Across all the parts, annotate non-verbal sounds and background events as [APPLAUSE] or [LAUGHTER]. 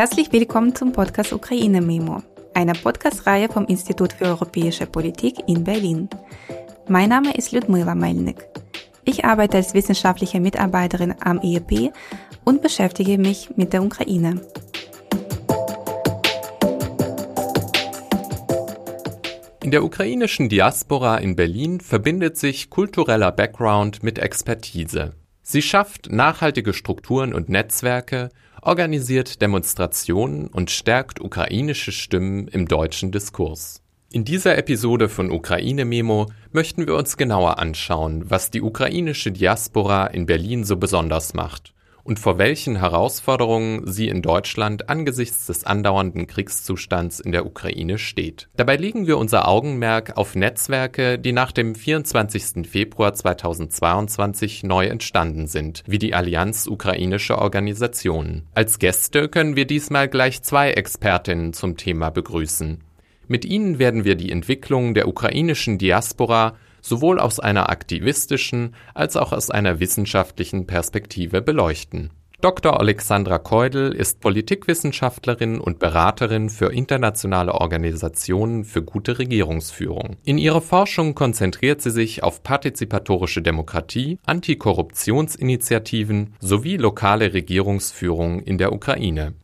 Herzlich willkommen zum Podcast Ukraine Memo, einer Podcast-Reihe vom Institut für Europäische Politik in Berlin. Mein Name ist Ludmila Melnik. Ich arbeite als wissenschaftliche Mitarbeiterin am IEP und beschäftige mich mit der Ukraine. In der ukrainischen Diaspora in Berlin verbindet sich kultureller Background mit Expertise. Sie schafft nachhaltige Strukturen und Netzwerke, organisiert Demonstrationen und stärkt ukrainische Stimmen im deutschen Diskurs. In dieser Episode von Ukraine Memo möchten wir uns genauer anschauen, was die ukrainische Diaspora in Berlin so besonders macht und vor welchen Herausforderungen sie in Deutschland angesichts des andauernden Kriegszustands in der Ukraine steht. Dabei legen wir unser Augenmerk auf Netzwerke, die nach dem 24. Februar 2022 neu entstanden sind, wie die Allianz ukrainische Organisationen. Als Gäste können wir diesmal gleich zwei Expertinnen zum Thema begrüßen. Mit ihnen werden wir die Entwicklung der ukrainischen Diaspora sowohl aus einer aktivistischen als auch aus einer wissenschaftlichen Perspektive beleuchten. Dr. Alexandra Keudel ist Politikwissenschaftlerin und Beraterin für internationale Organisationen für gute Regierungsführung. In ihrer Forschung konzentriert sie sich auf partizipatorische Demokratie, Antikorruptionsinitiativen sowie lokale Regierungsführung in der Ukraine.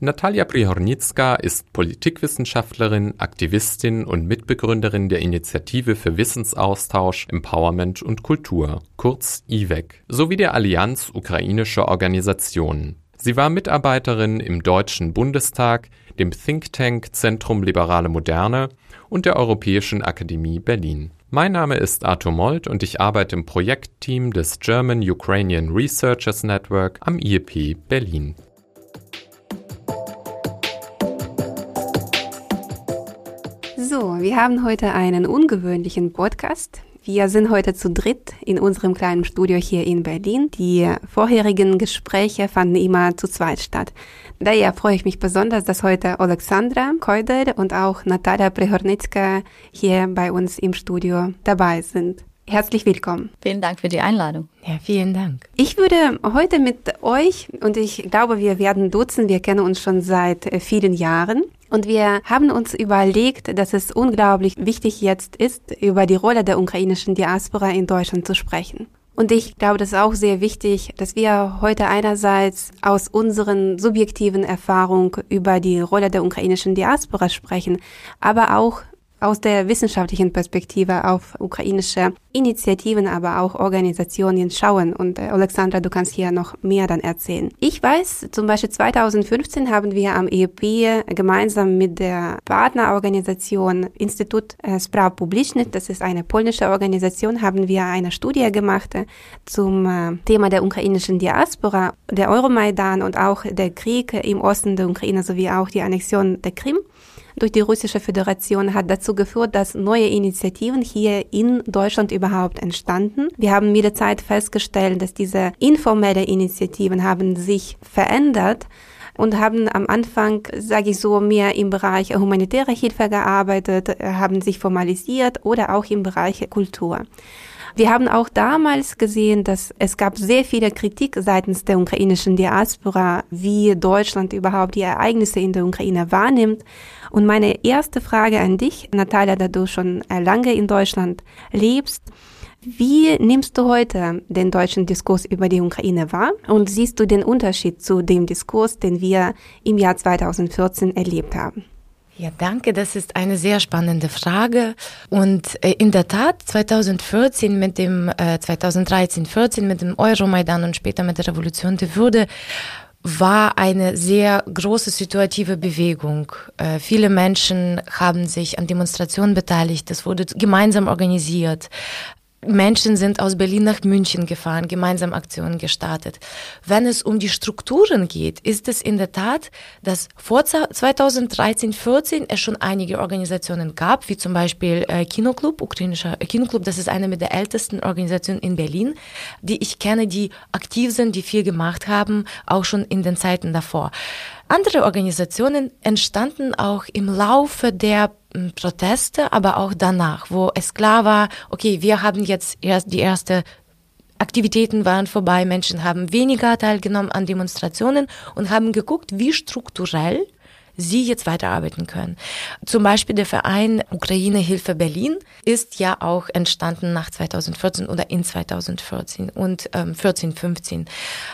Natalia Prihornicka ist Politikwissenschaftlerin, Aktivistin und Mitbegründerin der Initiative für Wissensaustausch, Empowerment und Kultur, kurz IWEC, sowie der Allianz ukrainischer Organisationen. Sie war Mitarbeiterin im Deutschen Bundestag, dem Think Tank Zentrum Liberale Moderne und der Europäischen Akademie Berlin. Mein Name ist Arthur Molt und ich arbeite im Projektteam des German Ukrainian Researchers Network am IEP Berlin. So, wir haben heute einen ungewöhnlichen Podcast. Wir sind heute zu dritt in unserem kleinen Studio hier in Berlin. Die vorherigen Gespräche fanden immer zu zweit statt. Daher freue ich mich besonders, dass heute Alexandra Keudel und auch Natalia Prehornicka hier bei uns im Studio dabei sind. Herzlich willkommen. Vielen Dank für die Einladung. Ja, vielen Dank. Ich würde heute mit euch, und ich glaube, wir werden duzen, wir kennen uns schon seit äh, vielen Jahren, und wir haben uns überlegt, dass es unglaublich wichtig jetzt ist, über die Rolle der ukrainischen Diaspora in Deutschland zu sprechen. Und ich glaube, das ist auch sehr wichtig, dass wir heute einerseits aus unseren subjektiven Erfahrungen über die Rolle der ukrainischen Diaspora sprechen, aber auch aus der wissenschaftlichen Perspektive auf ukrainische Initiativen, aber auch Organisationen schauen. Und äh, Alexandra, du kannst hier noch mehr dann erzählen. Ich weiß, zum Beispiel 2015 haben wir am EEP gemeinsam mit der Partnerorganisation Institut äh, Spraw Publicznych, das ist eine polnische Organisation, haben wir eine Studie gemacht äh, zum Thema der ukrainischen Diaspora, der Euromaidan und auch der Krieg im Osten der Ukraine sowie auch die Annexion der Krim durch die Russische Föderation hat dazu geführt, dass neue Initiativen hier in Deutschland überhaupt entstanden. Wir haben mit der Zeit festgestellt, dass diese informelle Initiativen haben sich verändert und haben am Anfang, sage ich so, mehr im Bereich humanitäre Hilfe gearbeitet, haben sich formalisiert oder auch im Bereich Kultur. Wir haben auch damals gesehen, dass es gab sehr viele Kritik seitens der ukrainischen Diaspora, wie Deutschland überhaupt die Ereignisse in der Ukraine wahrnimmt. Und meine erste Frage an dich, Natalia, da du schon lange in Deutschland lebst, wie nimmst du heute den deutschen Diskurs über die Ukraine wahr und siehst du den Unterschied zu dem Diskurs, den wir im Jahr 2014 erlebt haben? Ja, danke. Das ist eine sehr spannende Frage. Und äh, in der Tat, 2014 mit dem, äh, 2013, 14 mit dem Euromaidan und später mit der Revolution der Würde war eine sehr große situative Bewegung. Äh, viele Menschen haben sich an Demonstrationen beteiligt. Das wurde gemeinsam organisiert. Menschen sind aus Berlin nach München gefahren, gemeinsam Aktionen gestartet. Wenn es um die Strukturen geht, ist es in der Tat, dass vor 2013, 14 es schon einige Organisationen gab, wie zum Beispiel äh, Kinoclub, ukrainischer äh, Kinoclub, das ist eine mit der ältesten Organisationen in Berlin, die ich kenne, die aktiv sind, die viel gemacht haben, auch schon in den Zeiten davor. Andere Organisationen entstanden auch im Laufe der Proteste, aber auch danach, wo es klar war, okay, wir haben jetzt erst die erste Aktivitäten waren vorbei, Menschen haben weniger teilgenommen an Demonstrationen und haben geguckt, wie strukturell sie jetzt weiterarbeiten können. Zum Beispiel der Verein Ukraine Hilfe Berlin ist ja auch entstanden nach 2014 oder in 2014 und ähm, 14, 15.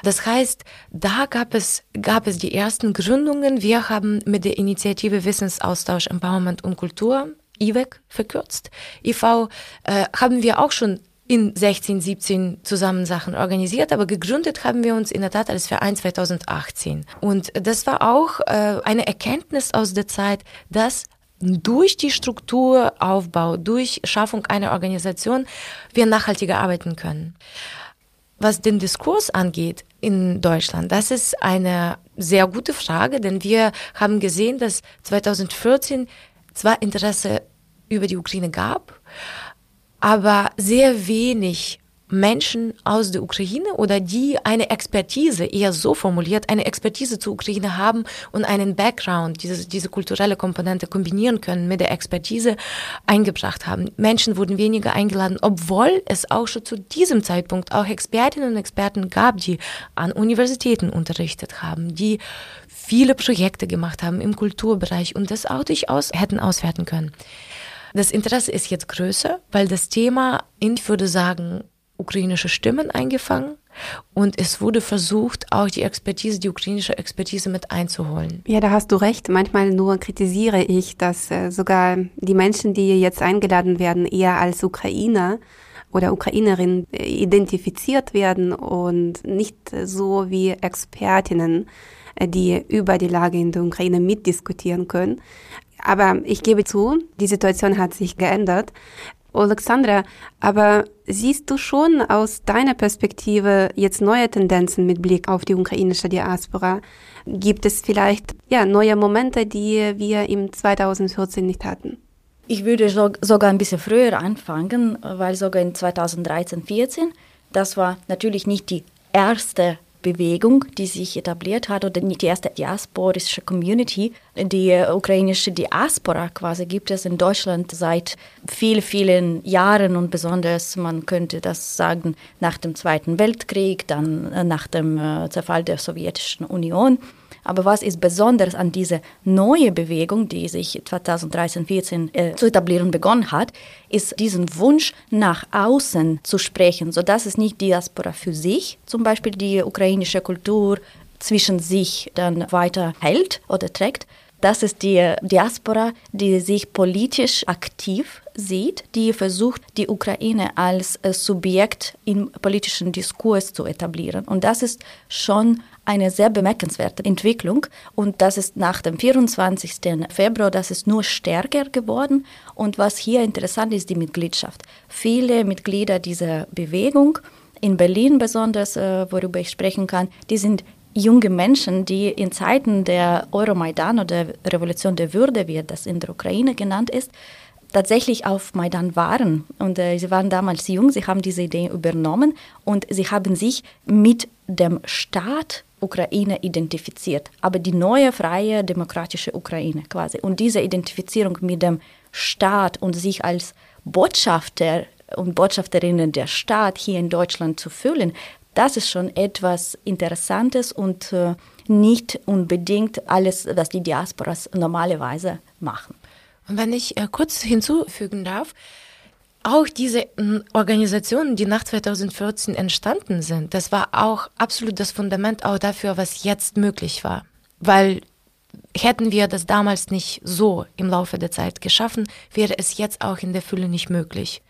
Das heißt, da gab es, gab es die ersten Gründungen. Wir haben mit der Initiative Wissensaustausch, Empowerment und Kultur IWEC verkürzt. IV äh, haben wir auch schon in 16, 17 zusammen Sachen organisiert, aber gegründet haben wir uns in der Tat als Verein 2018. Und das war auch äh, eine Erkenntnis aus der Zeit, dass durch die Strukturaufbau, durch Schaffung einer Organisation wir nachhaltiger arbeiten können. Was den Diskurs angeht in Deutschland, das ist eine sehr gute Frage, denn wir haben gesehen, dass 2014 zwar Interesse über die Ukraine gab, aber sehr wenig Menschen aus der Ukraine oder die eine Expertise, eher so formuliert, eine Expertise zur Ukraine haben und einen Background, diese, diese kulturelle Komponente kombinieren können mit der Expertise eingebracht haben. Menschen wurden weniger eingeladen, obwohl es auch schon zu diesem Zeitpunkt auch Expertinnen und Experten gab, die an Universitäten unterrichtet haben, die viele Projekte gemacht haben im Kulturbereich und das auch durchaus hätten auswerten können. Das Interesse ist jetzt größer, weil das Thema, ich würde sagen, ukrainische Stimmen eingefangen und es wurde versucht, auch die Expertise, die ukrainische Expertise mit einzuholen. Ja, da hast du recht. Manchmal nur kritisiere ich, dass äh, sogar die Menschen, die jetzt eingeladen werden, eher als Ukrainer oder Ukrainerin äh, identifiziert werden und nicht so wie Expertinnen, äh, die über die Lage in der Ukraine mitdiskutieren können. Aber ich gebe zu, die Situation hat sich geändert. Alexandra, aber siehst du schon aus deiner Perspektive jetzt neue Tendenzen mit Blick auf die ukrainische Diaspora? Gibt es vielleicht ja neue Momente, die wir im 2014 nicht hatten? Ich würde so, sogar ein bisschen früher anfangen, weil sogar in 2013, 14, das war natürlich nicht die erste Bewegung, die sich etabliert hat, oder die erste diasporische Community. Die ukrainische Diaspora quasi gibt es in Deutschland seit vielen, vielen Jahren und besonders, man könnte das sagen, nach dem Zweiten Weltkrieg, dann nach dem äh, Zerfall der Sowjetischen Union. Aber was ist besonders an dieser neuen Bewegung, die sich 2013, 2014 äh, zu etablieren begonnen hat, ist diesen Wunsch nach außen zu sprechen, sodass es nicht Diaspora für sich, zum Beispiel die ukrainische Kultur zwischen sich dann weiter hält oder trägt, das ist die Diaspora, die sich politisch aktiv sieht, die versucht, die Ukraine als äh, Subjekt im politischen Diskurs zu etablieren. Und das ist schon eine sehr bemerkenswerte Entwicklung und das ist nach dem 24. Februar, das ist nur stärker geworden und was hier interessant ist, die Mitgliedschaft. Viele Mitglieder dieser Bewegung, in Berlin besonders, äh, worüber ich sprechen kann, die sind junge Menschen, die in Zeiten der Euromaidan oder Revolution der Würde, wie das in der Ukraine genannt ist, tatsächlich auf Maidan waren. Und äh, sie waren damals jung, sie haben diese Idee übernommen und sie haben sich mit dem Staat Ukraine identifiziert, aber die neue freie demokratische Ukraine quasi. Und diese Identifizierung mit dem Staat und sich als Botschafter und Botschafterinnen der Staat hier in Deutschland zu fühlen, das ist schon etwas Interessantes und äh, nicht unbedingt alles, was die Diasporas normalerweise machen. Und wenn ich äh, kurz hinzufügen darf, auch diese hm, Organisationen, die nach 2014 entstanden sind, das war auch absolut das Fundament auch dafür, was jetzt möglich war. Weil hätten wir das damals nicht so im Laufe der Zeit geschaffen, wäre es jetzt auch in der Fülle nicht möglich.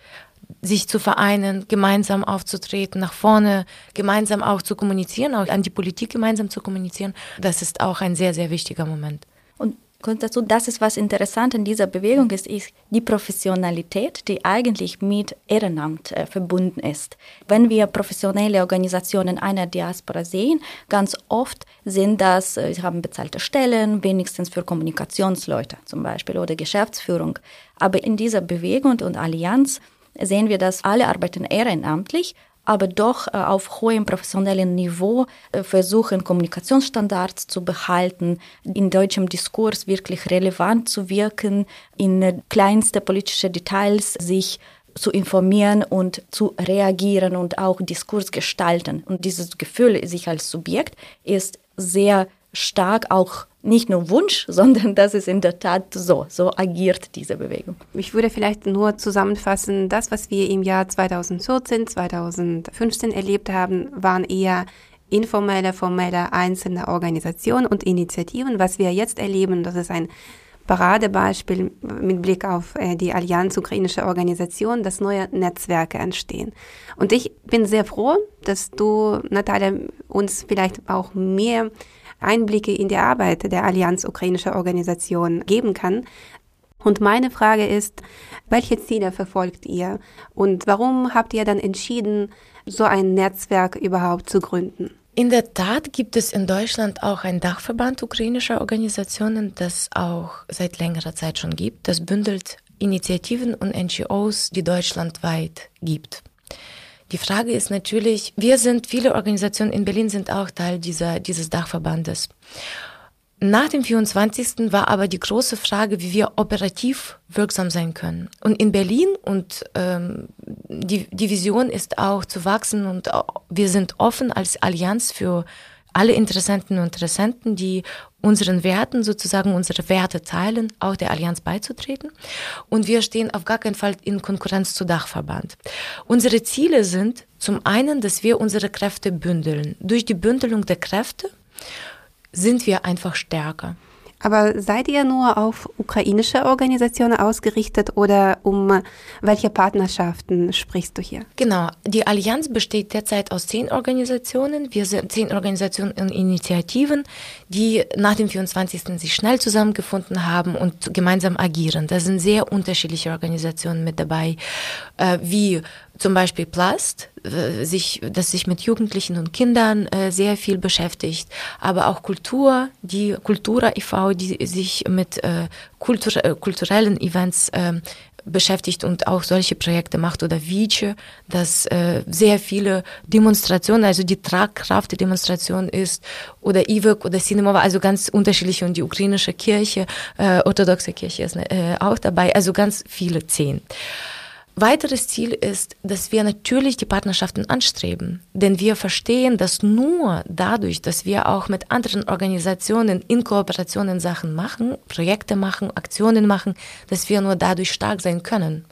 Sich zu vereinen, gemeinsam aufzutreten, nach vorne, gemeinsam auch zu kommunizieren, auch an die Politik gemeinsam zu kommunizieren, das ist auch ein sehr, sehr wichtiger Moment. Kommt dazu, das ist was interessant in dieser Bewegung ist, ist die Professionalität, die eigentlich mit Ehrenamt äh, verbunden ist. Wenn wir professionelle Organisationen einer Diaspora sehen, ganz oft sind das, äh, sie haben bezahlte Stellen, wenigstens für Kommunikationsleute zum Beispiel oder Geschäftsführung. Aber in dieser Bewegung und Allianz sehen wir, dass alle arbeiten ehrenamtlich, aber doch äh, auf hohem professionellen Niveau äh, versuchen, Kommunikationsstandards zu behalten, in deutschem Diskurs wirklich relevant zu wirken, in äh, kleinste politische Details sich zu informieren und zu reagieren und auch Diskurs gestalten. Und dieses Gefühl, sich als Subjekt, ist sehr stark auch nicht nur Wunsch, [LAUGHS] sondern das ist in der Tat so. So agiert diese Bewegung. Ich würde vielleicht nur zusammenfassen, das, was wir im Jahr 2014, 2015 erlebt haben, waren eher informelle, formelle einzelne Organisationen und Initiativen. Was wir jetzt erleben, das ist ein Paradebeispiel mit Blick auf äh, die Allianz Ukrainische Organisation, dass neue Netzwerke entstehen. Und ich bin sehr froh, dass du, Natalia, uns vielleicht auch mehr Einblicke in die Arbeit der Allianz Ukrainischer Organisation geben kann. Und meine Frage ist, welche Ziele verfolgt ihr und warum habt ihr dann entschieden, so ein Netzwerk überhaupt zu gründen? In der Tat gibt es in Deutschland auch einen Dachverband ukrainischer Organisationen, das auch seit längerer Zeit schon gibt. Das bündelt Initiativen und NGOs, die deutschlandweit gibt. Die Frage ist natürlich, wir sind, viele Organisationen in Berlin sind auch Teil dieser, dieses Dachverbandes. Nach dem 24. war aber die große Frage, wie wir operativ wirksam sein können. Und in Berlin und ähm, die, die Vision ist auch zu wachsen und wir sind offen als Allianz für alle Interessenten und Interessenten, die unseren Werten sozusagen unsere Werte teilen, auch der Allianz beizutreten. Und wir stehen auf gar keinen Fall in Konkurrenz zu Dachverband. Unsere Ziele sind zum einen, dass wir unsere Kräfte bündeln. Durch die Bündelung der Kräfte sind wir einfach stärker. Aber seid ihr nur auf ukrainische Organisationen ausgerichtet oder um welche Partnerschaften sprichst du hier? Genau, die Allianz besteht derzeit aus zehn Organisationen. Wir sind zehn Organisationen und Initiativen, die nach dem 24. sich schnell zusammengefunden haben und gemeinsam agieren. Da sind sehr unterschiedliche Organisationen mit dabei, äh, wie zum Beispiel Plast, äh, sich, das sich mit Jugendlichen und Kindern äh, sehr viel beschäftigt, aber auch Kultur, die Kultura e.V., die sich mit äh, kultur äh, kulturellen Events äh, beschäftigt und auch solche Projekte macht oder Vice, das äh, sehr viele Demonstrationen, also die Tragkraft der Demonstration ist oder IWIC oder Cinema, also ganz unterschiedliche und die ukrainische Kirche, äh, orthodoxe Kirche ist äh, auch dabei, also ganz viele zehn. Weiteres Ziel ist, dass wir natürlich die Partnerschaften anstreben, denn wir verstehen, dass nur dadurch, dass wir auch mit anderen Organisationen in Kooperationen Sachen machen, Projekte machen, Aktionen machen, dass wir nur dadurch stark sein können.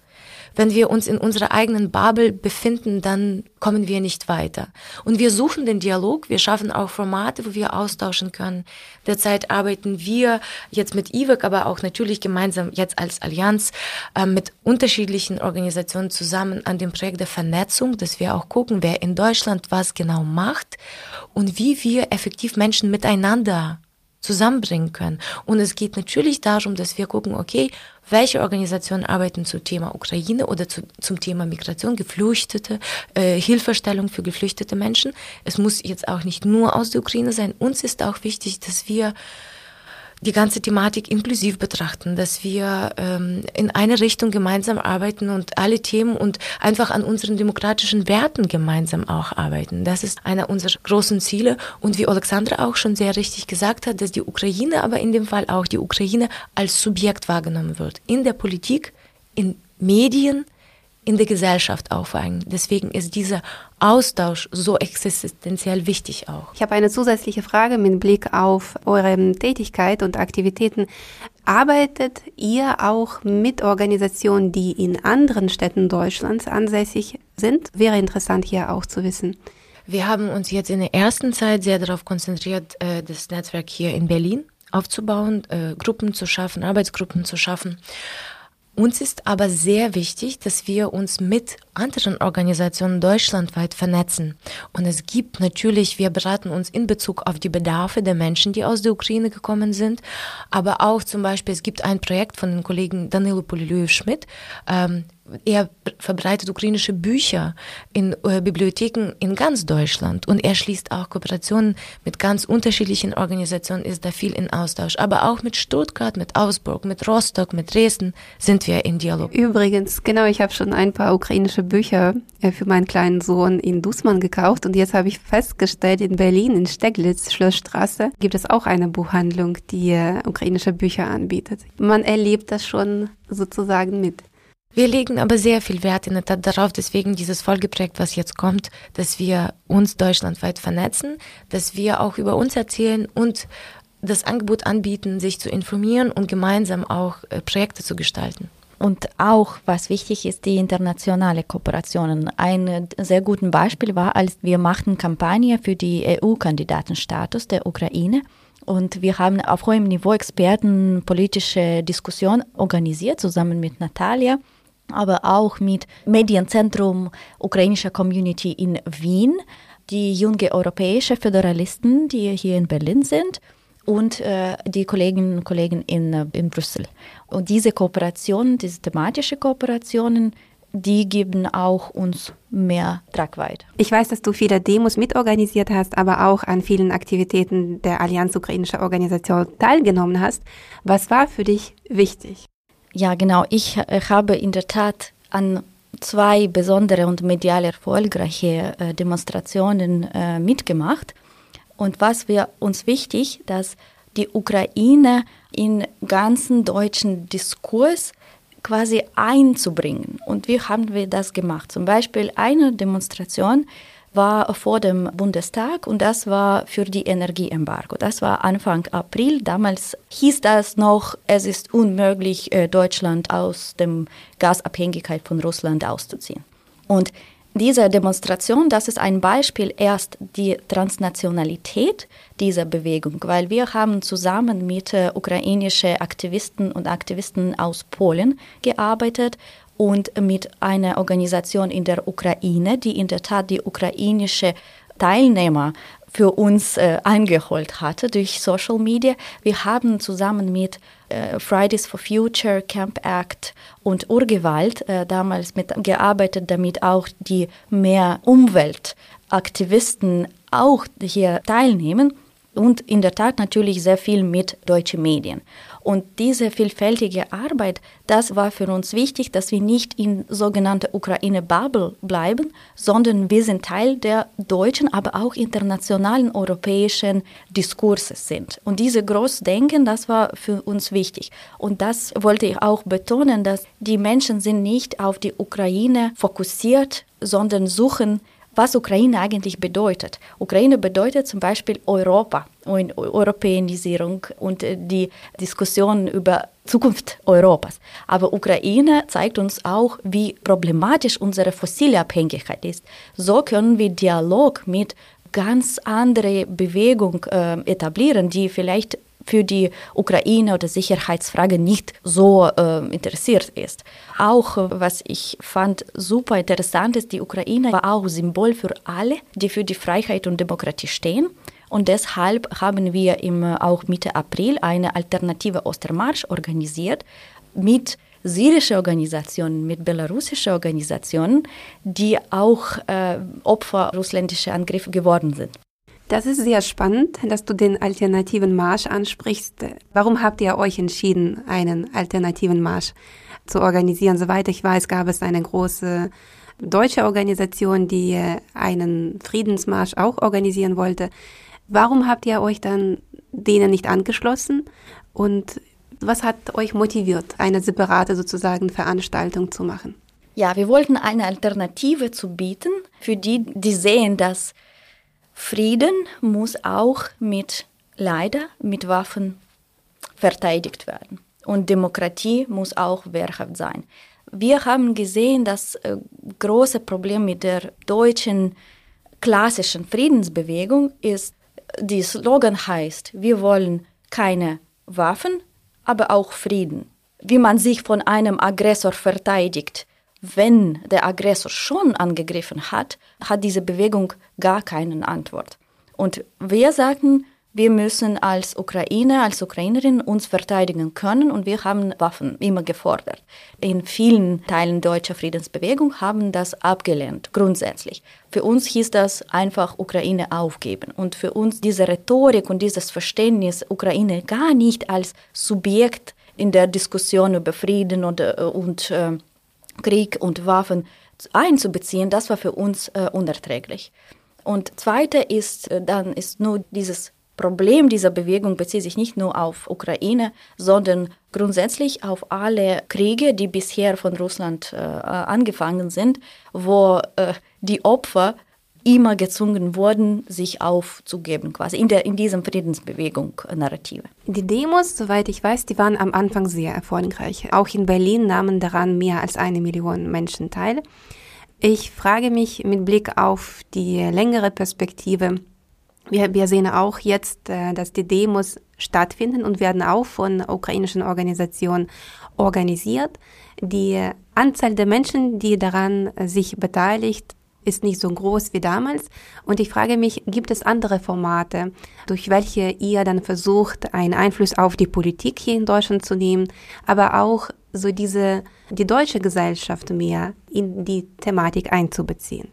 Wenn wir uns in unserer eigenen Bubble befinden, dann kommen wir nicht weiter. Und wir suchen den Dialog, wir schaffen auch Formate, wo wir austauschen können. Derzeit arbeiten wir jetzt mit IWEC, aber auch natürlich gemeinsam jetzt als Allianz äh, mit unterschiedlichen Organisationen zusammen an dem Projekt der Vernetzung, dass wir auch gucken, wer in Deutschland was genau macht und wie wir effektiv Menschen miteinander zusammenbringen können. Und es geht natürlich darum, dass wir gucken, okay, welche Organisationen arbeiten zum Thema Ukraine oder zu, zum Thema Migration, Geflüchtete, äh, Hilfestellung für geflüchtete Menschen. Es muss jetzt auch nicht nur aus der Ukraine sein. Uns ist auch wichtig, dass wir die ganze Thematik inklusiv betrachten, dass wir ähm, in eine Richtung gemeinsam arbeiten und alle Themen und einfach an unseren demokratischen Werten gemeinsam auch arbeiten. Das ist einer unserer großen Ziele. Und wie Alexandra auch schon sehr richtig gesagt hat, dass die Ukraine, aber in dem Fall auch die Ukraine als Subjekt wahrgenommen wird. In der Politik, in Medien, in der Gesellschaft aufweigen. Deswegen ist dieser Austausch so existenziell wichtig auch. Ich habe eine zusätzliche Frage mit Blick auf eure Tätigkeit und Aktivitäten. Arbeitet ihr auch mit Organisationen, die in anderen Städten Deutschlands ansässig sind? Wäre interessant hier auch zu wissen. Wir haben uns jetzt in der ersten Zeit sehr darauf konzentriert, äh, das Netzwerk hier in Berlin aufzubauen, äh, Gruppen zu schaffen, Arbeitsgruppen zu schaffen. Uns ist aber sehr wichtig, dass wir uns mit anderen Organisationen deutschlandweit vernetzen. Und es gibt natürlich, wir beraten uns in Bezug auf die Bedarfe der Menschen, die aus der Ukraine gekommen sind, aber auch zum Beispiel, es gibt ein Projekt von den Kollegen Danilo Poliluev-Schmidt, ähm, er verbreitet ukrainische Bücher in äh, Bibliotheken in ganz Deutschland und er schließt auch Kooperationen mit ganz unterschiedlichen Organisationen, ist da viel in Austausch. Aber auch mit Stuttgart, mit Augsburg, mit Rostock, mit Dresden sind wir in Dialog. Übrigens, genau, ich habe schon ein paar ukrainische Bücher äh, für meinen kleinen Sohn in Dussmann gekauft und jetzt habe ich festgestellt, in Berlin, in Steglitz, Schlossstraße, gibt es auch eine Buchhandlung, die äh, ukrainische Bücher anbietet. Man erlebt das schon sozusagen mit. Wir legen aber sehr viel Wert in der Tat darauf, deswegen dieses Folgeprojekt, was jetzt kommt, dass wir uns deutschlandweit vernetzen, dass wir auch über uns erzählen und das Angebot anbieten, sich zu informieren und gemeinsam auch äh, Projekte zu gestalten. Und auch, was wichtig ist, die internationale Kooperationen. Ein sehr gutes Beispiel war, als wir machten Kampagne für die EU-Kandidatenstatus der Ukraine. Und wir haben auf hohem Niveau Experten politische Diskussion organisiert, zusammen mit Natalia, aber auch mit Medienzentrum ukrainischer Community in Wien, die junge europäische Föderalisten, die hier in Berlin sind und äh, die Kolleginnen und Kollegen in, äh, in Brüssel. Und diese Kooperationen, diese thematische Kooperationen, die geben auch uns mehr Tragweite. Ich weiß, dass du viele Demos mitorganisiert hast, aber auch an vielen Aktivitäten der Allianz Ukrainischer Organisation teilgenommen hast. Was war für dich wichtig? Ja, genau. Ich äh, habe in der Tat an zwei besondere und medial erfolgreiche äh, Demonstrationen äh, mitgemacht. Und was wir uns wichtig, dass die Ukraine in ganzen deutschen Diskurs quasi einzubringen. Und wie haben wir das gemacht? Zum Beispiel eine Demonstration war vor dem Bundestag und das war für die Energieembargo. Das war Anfang April. Damals hieß das noch, es ist unmöglich, äh, Deutschland aus der Gasabhängigkeit von Russland auszuziehen. Und diese Demonstration, das ist ein Beispiel erst die Transnationalität dieser Bewegung, weil wir haben zusammen mit äh, ukrainischen Aktivisten und Aktivisten aus Polen gearbeitet und mit einer Organisation in der Ukraine, die in der Tat die ukrainische Teilnehmer für uns äh, eingeholt hatte durch Social Media. Wir haben zusammen mit äh, Fridays for Future, Camp Act und Urgewalt äh, damals mit gearbeitet, damit auch die mehr Umweltaktivisten auch hier teilnehmen und in der Tat natürlich sehr viel mit deutschen Medien. Und diese vielfältige Arbeit, das war für uns wichtig, dass wir nicht in sogenannter Ukraine-Bubble bleiben, sondern wir sind Teil der deutschen, aber auch internationalen europäischen Diskurses sind. Und diese Großdenken, das war für uns wichtig. Und das wollte ich auch betonen, dass die Menschen sind nicht auf die Ukraine fokussiert, sondern suchen was Ukraine eigentlich bedeutet. Ukraine bedeutet zum Beispiel Europa und Europäisierung und äh, die Diskussion über Zukunft Europas. Aber Ukraine zeigt uns auch, wie problematisch unsere fossile Abhängigkeit ist. So können wir Dialog mit ganz andere Bewegung äh, etablieren, die vielleicht für die Ukraine oder Sicherheitsfrage nicht so äh, interessiert ist. Auch was ich fand super interessant ist, die Ukraine war auch Symbol für alle, die für die Freiheit und Demokratie stehen. Und deshalb haben wir im, auch Mitte April eine alternative Ostermarsch organisiert mit syrische Organisationen, mit belarussischen Organisationen, die auch äh, Opfer russländischer Angriffe geworden sind. Das ist sehr spannend, dass du den alternativen Marsch ansprichst. Warum habt ihr euch entschieden, einen alternativen Marsch zu organisieren? Soweit ich weiß, gab es eine große deutsche Organisation, die einen Friedensmarsch auch organisieren wollte. Warum habt ihr euch dann denen nicht angeschlossen? Und was hat euch motiviert, eine separate sozusagen Veranstaltung zu machen? Ja, wir wollten eine Alternative zu bieten für die, die sehen, dass Frieden muss auch mit, leider, mit Waffen verteidigt werden. Und Demokratie muss auch wehrhaft sein. Wir haben gesehen, das äh, große Problem mit der deutschen klassischen Friedensbewegung ist, die Slogan heißt, wir wollen keine Waffen, aber auch Frieden. Wie man sich von einem Aggressor verteidigt, wenn der Aggressor schon angegriffen hat, hat diese Bewegung gar keine Antwort. Und wir sagten, wir müssen als Ukrainer, als Ukrainerin uns verteidigen können und wir haben Waffen immer gefordert. In vielen Teilen deutscher Friedensbewegung haben das abgelehnt, grundsätzlich. Für uns hieß das einfach Ukraine aufgeben. Und für uns diese Rhetorik und dieses Verständnis, Ukraine gar nicht als Subjekt in der Diskussion über Frieden und, äh, und äh, Krieg und Waffen einzubeziehen, das war für uns äh, unerträglich. Und zweite ist, äh, dann ist nur dieses Problem dieser Bewegung bezieht sich nicht nur auf Ukraine, sondern grundsätzlich auf alle Kriege, die bisher von Russland äh, angefangen sind, wo äh, die Opfer immer gezwungen wurden, sich aufzugeben, quasi in, der, in diesem Friedensbewegung-Narrative. Die Demos, soweit ich weiß, die waren am Anfang sehr erfolgreich. Auch in Berlin nahmen daran mehr als eine Million Menschen teil. Ich frage mich mit Blick auf die längere Perspektive, wir, wir sehen auch jetzt, äh, dass die Demos stattfinden und werden auch von ukrainischen Organisationen organisiert. Die Anzahl der Menschen, die daran sich beteiligt, ist nicht so groß wie damals. Und ich frage mich, gibt es andere Formate, durch welche ihr dann versucht, einen Einfluss auf die Politik hier in Deutschland zu nehmen, aber auch so diese, die deutsche Gesellschaft mehr in die Thematik einzubeziehen?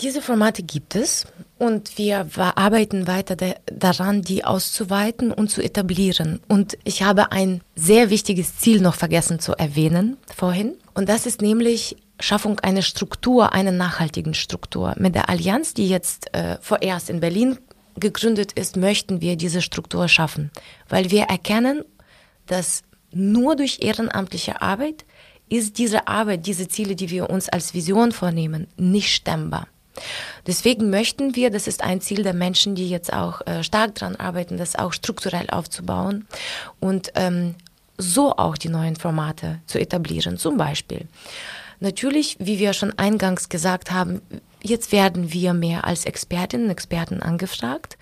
Diese Formate gibt es und wir arbeiten weiter daran, die auszuweiten und zu etablieren. Und ich habe ein sehr wichtiges Ziel noch vergessen zu erwähnen vorhin. Und das ist nämlich Schaffung einer Struktur, einer nachhaltigen Struktur. Mit der Allianz, die jetzt äh, vorerst in Berlin gegründet ist, möchten wir diese Struktur schaffen, weil wir erkennen, dass nur durch ehrenamtliche Arbeit ist diese Arbeit, diese Ziele, die wir uns als Vision vornehmen, nicht stemmbar. Deswegen möchten wir, das ist ein Ziel der Menschen, die jetzt auch äh, stark daran arbeiten, das auch strukturell aufzubauen und ähm, so auch die neuen Formate zu etablieren. Zum Beispiel Natürlich, wie wir schon eingangs gesagt haben, jetzt werden wir mehr als Expertinnen und Experten angefragt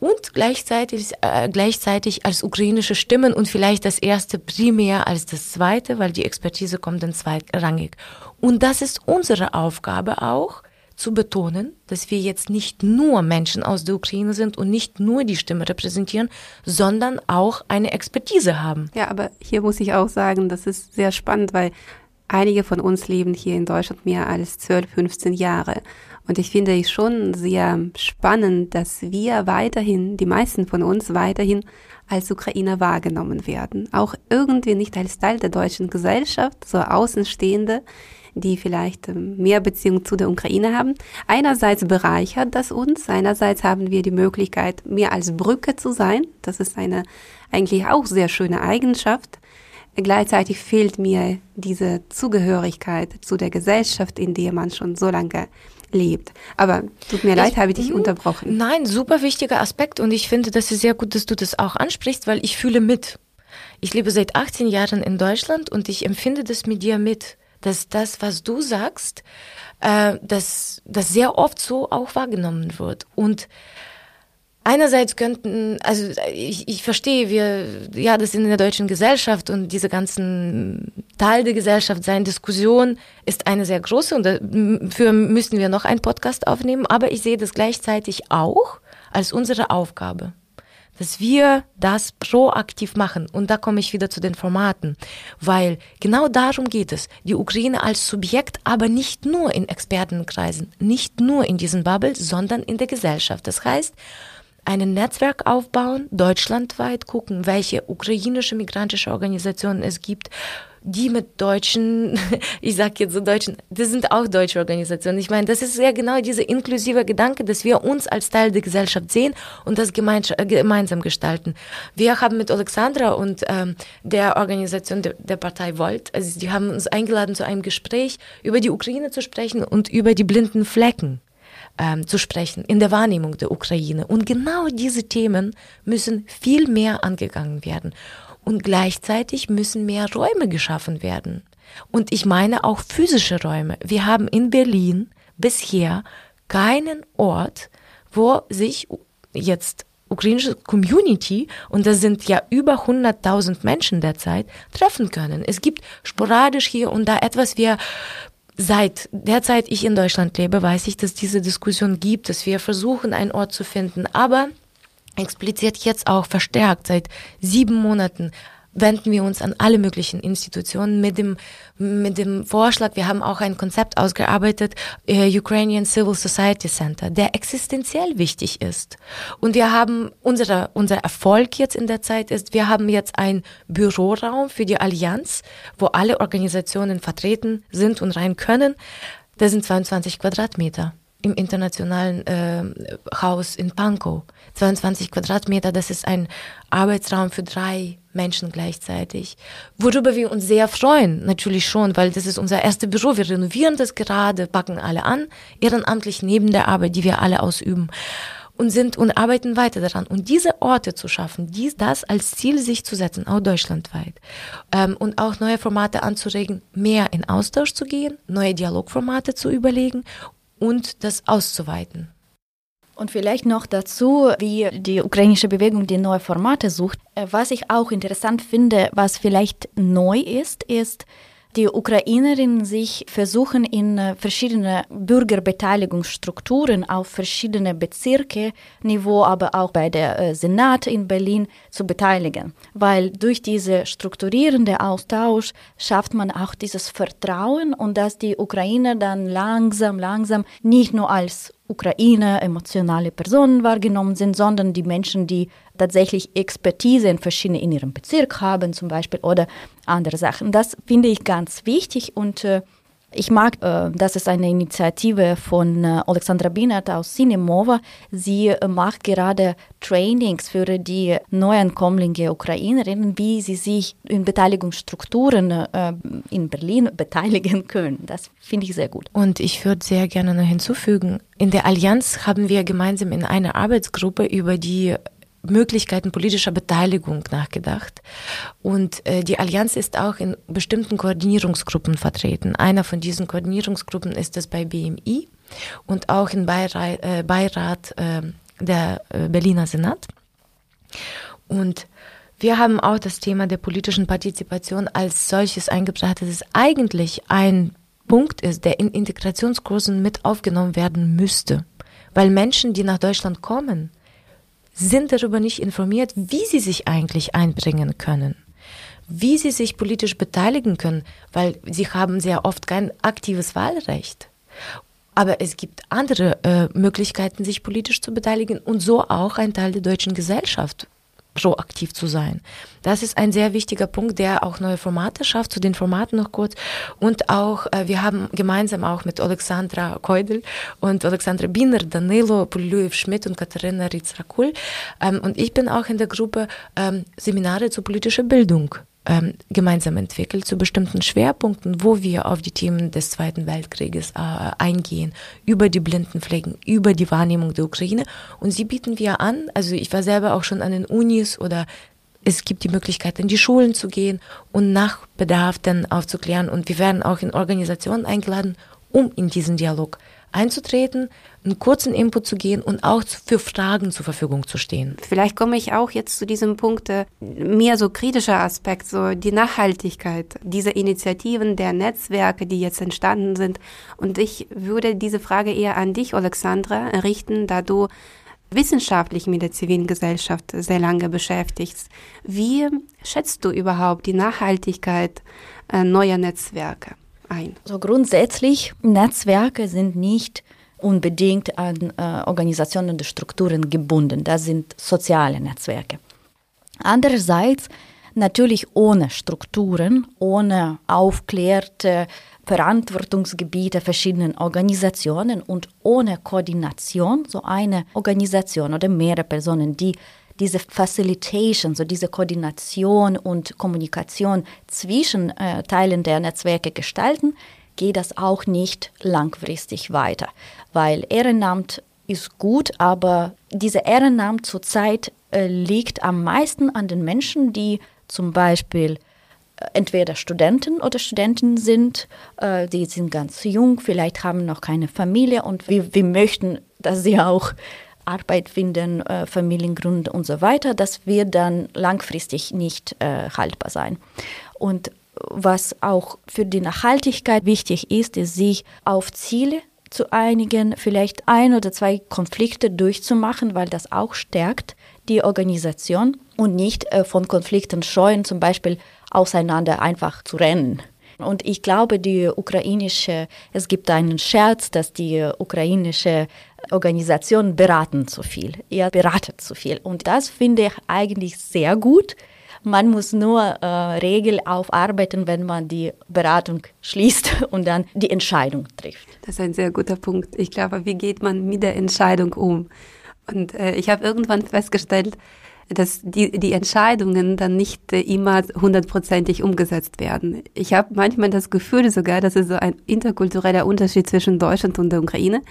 und gleichzeitig, äh, gleichzeitig als ukrainische Stimmen und vielleicht das erste primär als das zweite, weil die Expertise kommt dann zweitrangig. Und das ist unsere Aufgabe auch, zu betonen, dass wir jetzt nicht nur Menschen aus der Ukraine sind und nicht nur die Stimme repräsentieren, sondern auch eine Expertise haben. Ja, aber hier muss ich auch sagen, das ist sehr spannend, weil Einige von uns leben hier in Deutschland mehr als 12, 15 Jahre. Und ich finde es schon sehr spannend, dass wir weiterhin, die meisten von uns weiterhin als Ukrainer wahrgenommen werden. Auch irgendwie nicht als Teil der deutschen Gesellschaft, so Außenstehende, die vielleicht ähm, mehr Beziehung zu der Ukraine haben. Einerseits bereichert das uns, einerseits haben wir die Möglichkeit, mehr als Brücke zu sein. Das ist eine eigentlich auch sehr schöne Eigenschaft. Gleichzeitig fehlt mir diese Zugehörigkeit zu der Gesellschaft, in der man schon so lange lebt. Aber tut mir ich, leid, habe ich dich unterbrochen. Nein, super wichtiger Aspekt und ich finde, das ist sehr gut, dass du das auch ansprichst, weil ich fühle mit. Ich lebe seit 18 Jahren in Deutschland und ich empfinde das mit dir mit, dass das, was du sagst, äh, dass das sehr oft so auch wahrgenommen wird. Und Einerseits könnten, also ich, ich verstehe, wir, ja, das in der deutschen Gesellschaft und diese ganzen Teil der Gesellschaft sein. Diskussion ist eine sehr große und dafür müssen wir noch einen Podcast aufnehmen, aber ich sehe das gleichzeitig auch als unsere Aufgabe, dass wir das proaktiv machen. Und da komme ich wieder zu den Formaten, weil genau darum geht es, die Ukraine als Subjekt, aber nicht nur in Expertenkreisen, nicht nur in diesen Bubbles, sondern in der Gesellschaft. Das heißt, ein Netzwerk aufbauen, deutschlandweit gucken, welche ukrainische migrantische Organisationen es gibt, die mit deutschen, [LAUGHS] ich sag jetzt so deutschen, das sind auch deutsche Organisationen. Ich meine, das ist ja genau dieser inklusive Gedanke, dass wir uns als Teil der Gesellschaft sehen und das äh, gemeinsam gestalten. Wir haben mit Alexandra und ähm, der Organisation der, der Partei Volt, also die haben uns eingeladen zu einem Gespräch über die Ukraine zu sprechen und über die blinden Flecken ähm, zu sprechen in der Wahrnehmung der Ukraine. Und genau diese Themen müssen viel mehr angegangen werden. Und gleichzeitig müssen mehr Räume geschaffen werden. Und ich meine auch physische Räume. Wir haben in Berlin bisher keinen Ort, wo sich jetzt ukrainische Community, und das sind ja über 100.000 Menschen derzeit, treffen können. Es gibt sporadisch hier und da etwas, wir Seit der Zeit ich in Deutschland lebe, weiß ich, dass diese Diskussion gibt, dass wir versuchen, einen Ort zu finden. Aber explizit jetzt auch verstärkt seit sieben Monaten wenden wir uns an alle möglichen Institutionen mit dem, mit dem Vorschlag, wir haben auch ein Konzept ausgearbeitet, äh, Ukrainian Civil Society Center, der existenziell wichtig ist. Und wir haben, unsere, unser Erfolg jetzt in der Zeit ist, wir haben jetzt ein Büroraum für die Allianz, wo alle Organisationen vertreten sind und rein können. Das sind 22 Quadratmeter. Im internationalen äh, Haus in Pankow. 22 Quadratmeter, das ist ein Arbeitsraum für drei Menschen gleichzeitig. Worüber wir uns sehr freuen, natürlich schon, weil das ist unser erstes Büro. Wir renovieren das gerade, packen alle an, ehrenamtlich neben der Arbeit, die wir alle ausüben und sind und arbeiten weiter daran. Und diese Orte zu schaffen, dies, das als Ziel sich zu setzen, auch deutschlandweit. Ähm, und auch neue Formate anzuregen, mehr in Austausch zu gehen, neue Dialogformate zu überlegen und das auszuweiten. Und vielleicht noch dazu, wie die ukrainische Bewegung die neue Formate sucht. Äh, was ich auch interessant finde, was vielleicht neu ist, ist, die Ukrainerinnen sich versuchen in äh, verschiedene Bürgerbeteiligungsstrukturen auf verschiedene Bezirke Niveau, aber auch bei der äh, Senat in Berlin zu beteiligen, weil durch diese strukturierende Austausch schafft man auch dieses Vertrauen und dass die Ukrainer dann langsam, langsam nicht nur als Ukraine emotionale Personen wahrgenommen sind, sondern die Menschen, die tatsächlich Expertise in verschiedenen in ihrem Bezirk haben zum Beispiel oder andere Sachen. Das finde ich ganz wichtig und äh, ich mag, äh, das ist eine Initiative von äh, Alexandra Binat aus Cinemova. Sie äh, macht gerade Trainings für die Neuankommlinge Ukrainerinnen, wie sie sich in Beteiligungsstrukturen in Berlin [LAUGHS] beteiligen können. Das finde ich sehr gut. Und ich würde sehr gerne noch hinzufügen, in der Allianz haben wir gemeinsam in einer Arbeitsgruppe über die Möglichkeiten politischer Beteiligung nachgedacht. Und äh, die Allianz ist auch in bestimmten Koordinierungsgruppen vertreten. Einer von diesen Koordinierungsgruppen ist es bei BMI und auch im Beirat, äh, Beirat äh, der Berliner Senat. Und wir haben auch das Thema der politischen Partizipation als solches eingebracht, dass es eigentlich ein Punkt ist, der in Integrationskursen mit aufgenommen werden müsste. Weil Menschen, die nach Deutschland kommen, sind darüber nicht informiert, wie sie sich eigentlich einbringen können, wie sie sich politisch beteiligen können, weil sie haben sehr oft kein aktives Wahlrecht. Aber es gibt andere äh, Möglichkeiten, sich politisch zu beteiligen und so auch ein Teil der deutschen Gesellschaft proaktiv zu sein. Das ist ein sehr wichtiger Punkt, der auch neue Formate schafft. Zu den Formaten noch kurz. Und auch, äh, wir haben gemeinsam auch mit Alexandra Keudel und Alexandra Biner, Danilo Puliuev Schmidt und Katharina Rizrakul. Ähm, und ich bin auch in der Gruppe ähm, Seminare zur politischen Bildung ähm, gemeinsam entwickelt zu bestimmten Schwerpunkten, wo wir auf die Themen des Zweiten Weltkrieges äh, eingehen, über die Blindenflecken, über die Wahrnehmung der Ukraine. Und sie bieten wir an, also ich war selber auch schon an den Unis oder es gibt die Möglichkeit, in die Schulen zu gehen und nach Bedarf dann aufzuklären. Und wir werden auch in Organisationen eingeladen, um in diesen Dialog einzutreten, einen kurzen Input zu gehen und auch für Fragen zur Verfügung zu stehen. Vielleicht komme ich auch jetzt zu diesem Punkt, äh, mehr so kritischer Aspekt, so die Nachhaltigkeit dieser Initiativen, der Netzwerke, die jetzt entstanden sind. Und ich würde diese Frage eher an dich, Alexandra, richten, da du wissenschaftlich mit der zivilen Gesellschaft sehr lange beschäftigst. Wie schätzt du überhaupt die Nachhaltigkeit äh, neuer Netzwerke? ein? So grundsätzlich, Netzwerke sind nicht unbedingt an äh, Organisationen und Strukturen gebunden. Das sind soziale Netzwerke. Andererseits natürlich ohne Strukturen, ohne aufklärte Verantwortungsgebiete verschiedenen Organisationen und ohne Koordination, so eine Organisation oder mehrere Personen, die diese Facilitation, so diese Koordination und Kommunikation zwischen äh, Teilen der Netzwerke gestalten, geht das auch nicht langfristig weiter, weil Ehrenamt ist gut, aber diese Ehrenamt zurzeit äh, liegt am meisten an den Menschen, die zum Beispiel äh, entweder Studenten oder Studenten sind, äh, die sind ganz jung, vielleicht haben noch keine Familie und wir, wir möchten, dass sie auch Arbeit finden, äh, Familiengründe und so weiter, das wird dann langfristig nicht haltbar sein. Und was auch für die Nachhaltigkeit wichtig ist, ist, sich auf Ziele zu einigen, vielleicht ein oder zwei Konflikte durchzumachen, weil das auch stärkt die Organisation und nicht äh, von Konflikten scheuen, zum Beispiel auseinander einfach zu rennen. Und ich glaube, die ukrainische, es gibt einen Scherz, dass die ukrainische Organisation beraten zu viel. Ihr beratet zu viel. Und das finde ich eigentlich sehr gut, Man muss nur äh, Regel aufarbeiten, wenn man die Beratung schließt [LAUGHS] und dann die Entscheidung trifft. Das ist ein sehr guter Punkt. Ich glaube, wie geht man mit der Entscheidung um? Und äh, ich habe irgendwann festgestellt, dass die, die Entscheidungen dann nicht äh, immer hundertprozentig umgesetzt werden. Ich habe manchmal das Gefühl sogar, dass es so ein interkultureller Unterschied zwischen Deutschland und der Ukraine.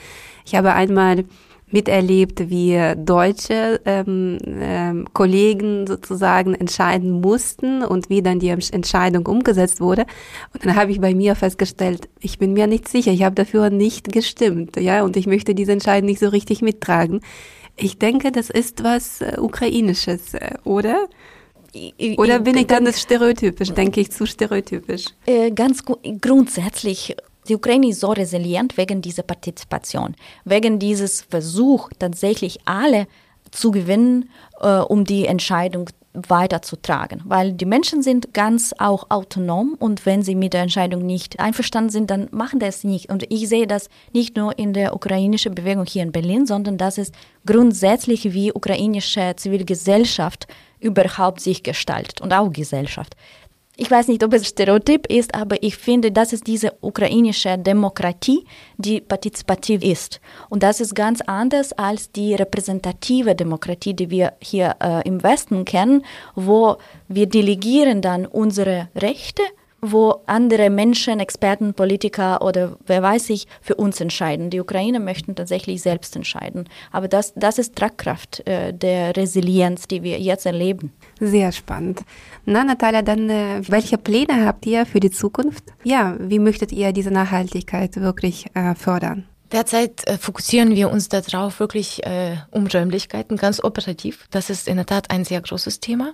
Ich habe einmal miterlebt, wie deutsche ähm, ähm, Kollegen sozusagen entscheiden mussten und wie dann die Entscheidung umgesetzt wurde. Und dann habe ich bei mir festgestellt, ich bin mir nicht sicher, ich habe dafür nicht gestimmt, ja, und ich möchte diese Entscheidung nicht so richtig mittragen. Ich denke, das ist was äh, Ukrainisches, äh, oder? Oder bin ich dann das stereotypisch? Denke ich zu stereotypisch? Äh, ganz grundsätzlich die Ukraine ist so resilient wegen dieser Partizipation, wegen dieses Versuch, tatsächlich alle zu gewinnen, äh, um die Entscheidung weiterzutragen. Weil die Menschen sind ganz auch autonom und wenn sie mit der Entscheidung nicht einverstanden sind, dann machen das nicht. Und ich sehe das nicht nur in der ukrainischen Bewegung hier in Berlin, sondern das ist grundsätzlich, wie ukrainische Zivilgesellschaft überhaupt sich gestaltet und auch Gesellschaft ich weiß nicht, ob es Stereotyp ist, aber ich finde, das ist diese ukrainische Demokratie, die partizipativ ist. Und das ist ganz anders als die repräsentative Demokratie, die wir hier äh, im Westen kennen, wo wir delegieren dann unsere Rechte wo andere Menschen, Experten, Politiker oder wer weiß ich für uns entscheiden. Die Ukrainer möchten tatsächlich selbst entscheiden. Aber das, das ist Tragkraft äh, der Resilienz, die wir jetzt erleben. Sehr spannend. Na, Natalia, dann äh, welche Pläne habt ihr für die Zukunft? Ja, wie möchtet ihr diese Nachhaltigkeit wirklich äh, fördern? Derzeit äh, fokussieren wir uns darauf wirklich äh, um Räumlichkeiten, ganz operativ. Das ist in der Tat ein sehr großes Thema.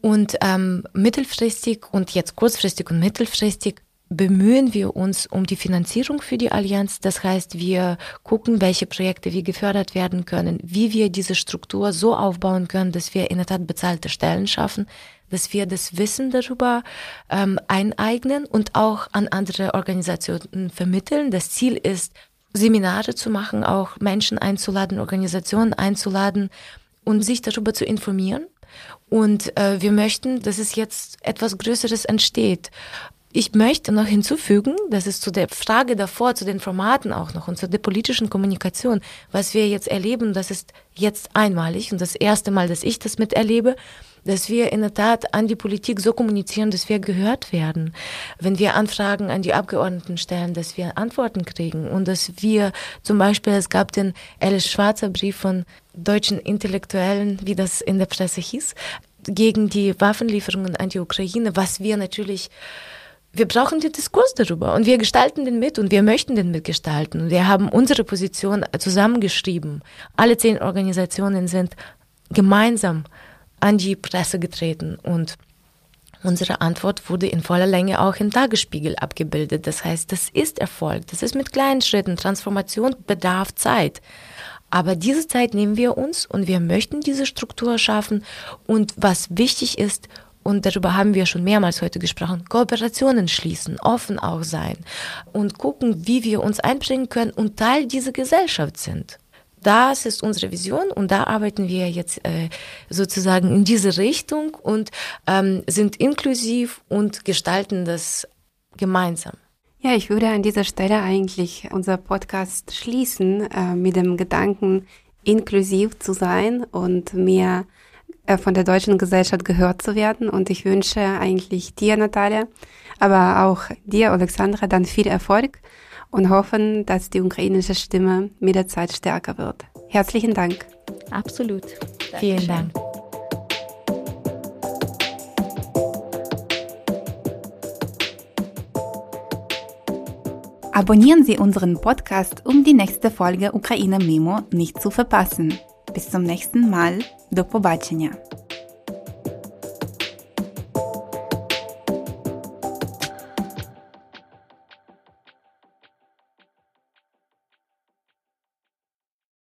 Und ähm, mittelfristig und jetzt kurzfristig und mittelfristig bemühen wir uns um die Finanzierung für die Allianz. Das heißt, wir gucken, welche Projekte wie gefördert werden können, wie wir diese Struktur so aufbauen können, dass wir in der Tat bezahlte Stellen schaffen, dass wir das Wissen darüber ähm, eineignen und auch an andere Organisationen vermitteln. Das Ziel ist, Seminare zu machen, auch Menschen einzuladen, Organisationen einzuladen und sich darüber zu informieren. Und äh, wir möchten, dass es jetzt etwas Größeres entsteht. Ich möchte noch hinzufügen, dass es zu der Frage davor, zu den Formaten auch noch und zu der politischen Kommunikation, was wir jetzt erleben, das ist jetzt einmalig und das erste Mal, dass ich das miterlebe dass wir in der Tat an die Politik so kommunizieren, dass wir gehört werden. Wenn wir Anfragen an die Abgeordneten stellen, dass wir Antworten kriegen und dass wir zum Beispiel, es gab den Alice Schwarzer Brief von deutschen Intellektuellen, wie das in der Presse hieß, gegen die Waffenlieferungen an die Ukraine, was wir natürlich wir brauchen den Diskurs darüber und wir gestalten den mit und wir möchten den mitgestalten. Wir haben unsere Position zusammengeschrieben. Alle zehn Organisationen sind gemeinsam an die Presse getreten und unsere Antwort wurde in voller Länge auch im Tagesspiegel abgebildet. Das heißt, das ist Erfolg, das ist mit kleinen Schritten. Transformation bedarf Zeit. Aber diese Zeit nehmen wir uns und wir möchten diese Struktur schaffen. Und was wichtig ist, und darüber haben wir schon mehrmals heute gesprochen, Kooperationen schließen, offen auch sein und gucken, wie wir uns einbringen können und Teil dieser Gesellschaft sind. Das ist unsere Vision und da arbeiten wir jetzt äh, sozusagen in diese Richtung und ähm, sind inklusiv und gestalten das gemeinsam. Ja, ich würde an dieser Stelle eigentlich unser Podcast schließen äh, mit dem Gedanken, inklusiv zu sein und mehr äh, von der deutschen Gesellschaft gehört zu werden. Und ich wünsche eigentlich dir, Natalia, aber auch dir, Alexandra, dann viel Erfolg und hoffen, dass die ukrainische Stimme mit der Zeit stärker wird. Herzlichen Dank. Absolut. Dankeschön. Vielen Dank. Abonnieren Sie unseren Podcast, um die nächste Folge Ukraine Memo nicht zu verpassen. Bis zum nächsten Mal. Do pobaczenia.